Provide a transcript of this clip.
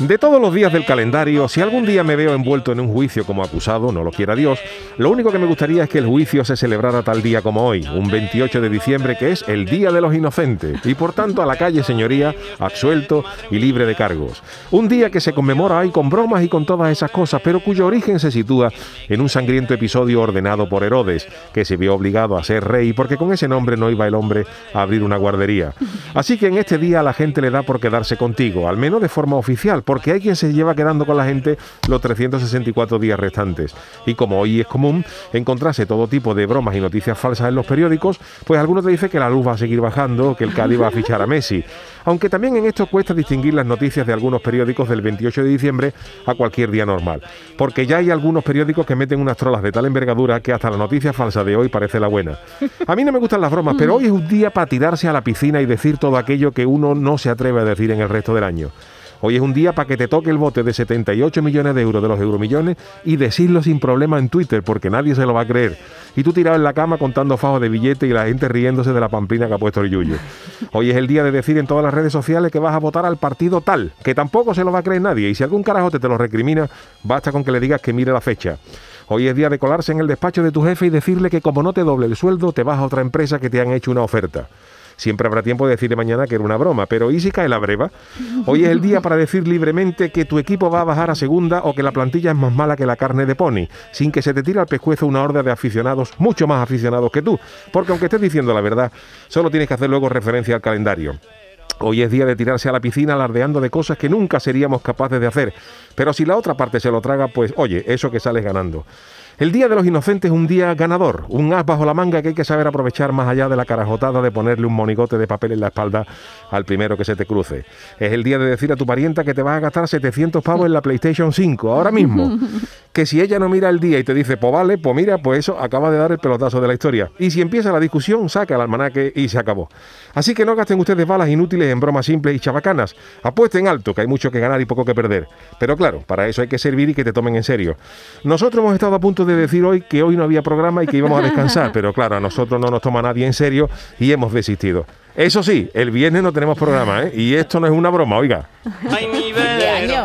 De todos los días del calendario, si algún día me veo envuelto en un juicio como acusado, no lo quiera Dios, lo único que me gustaría es que el juicio se celebrara tal día como hoy, un 28 de diciembre que es el Día de los Inocentes, y por tanto a la calle, señoría, absuelto y libre de cargos. Un día que se conmemora hoy con bromas y con todas esas cosas, pero cuyo origen se sitúa en un sangriento episodio ordenado por Herodes, que se vio obligado a ser rey porque con ese nombre no iba el hombre a abrir una guardería. Así que en este día a la gente le da por quedarse contigo, al menos de forma oficial, porque hay quien se lleva quedando con la gente los 364 días restantes. Y como hoy es común encontrarse todo tipo de bromas y noticias falsas en los periódicos, pues algunos te dicen que la luz va a seguir bajando, que el Cádiz va a fichar a Messi. Aunque también en esto cuesta distinguir las noticias de algunos periódicos del 28 de diciembre a cualquier día normal. Porque ya hay algunos periódicos que meten unas trolas de tal envergadura que hasta la noticia falsa de hoy parece la buena. A mí no me gustan las bromas, pero hoy es un día para tirarse a la piscina y decir todo aquello que uno no se atreve a decir en el resto del año. Hoy es un día para que te toque el bote de 78 millones de euros de los euromillones y decirlo sin problema en Twitter, porque nadie se lo va a creer. Y tú tirado en la cama contando fajos de billetes y la gente riéndose de la pamplina que ha puesto el Yuyo. Hoy es el día de decir en todas las redes sociales que vas a votar al partido tal, que tampoco se lo va a creer nadie. Y si algún carajo te, te lo recrimina, basta con que le digas que mire la fecha. Hoy es día de colarse en el despacho de tu jefe y decirle que como no te doble el sueldo, te vas a otra empresa que te han hecho una oferta. Siempre habrá tiempo de decirle mañana que era una broma, pero ¿y si cae la breva? Hoy es el día para decir libremente que tu equipo va a bajar a segunda o que la plantilla es más mala que la carne de pony, sin que se te tire al pescuezo una horda de aficionados, mucho más aficionados que tú, porque aunque estés diciendo la verdad, solo tienes que hacer luego referencia al calendario. Hoy es día de tirarse a la piscina alardeando de cosas que nunca seríamos capaces de hacer. Pero si la otra parte se lo traga, pues oye, eso que sales ganando. El Día de los Inocentes es un día ganador, un as bajo la manga que hay que saber aprovechar más allá de la carajotada de ponerle un monigote de papel en la espalda al primero que se te cruce. Es el día de decir a tu parienta que te vas a gastar 700 pavos en la PlayStation 5, ahora mismo. Que si ella no mira el día y te dice, pues vale, pues mira, pues eso acaba de dar el pelotazo de la historia. Y si empieza la discusión, saca el almanaque y se acabó. Así que no gasten ustedes balas inútiles en bromas simples y chabacanas. Apuesten alto, que hay mucho que ganar y poco que perder. Pero claro, para eso hay que servir y que te tomen en serio. Nosotros hemos estado a punto de decir hoy que hoy no había programa y que íbamos a descansar, pero claro, a nosotros no nos toma nadie en serio y hemos desistido. Eso sí, el viernes no tenemos programa, ¿eh? Y esto no es una broma, oiga. Ay, mi velero,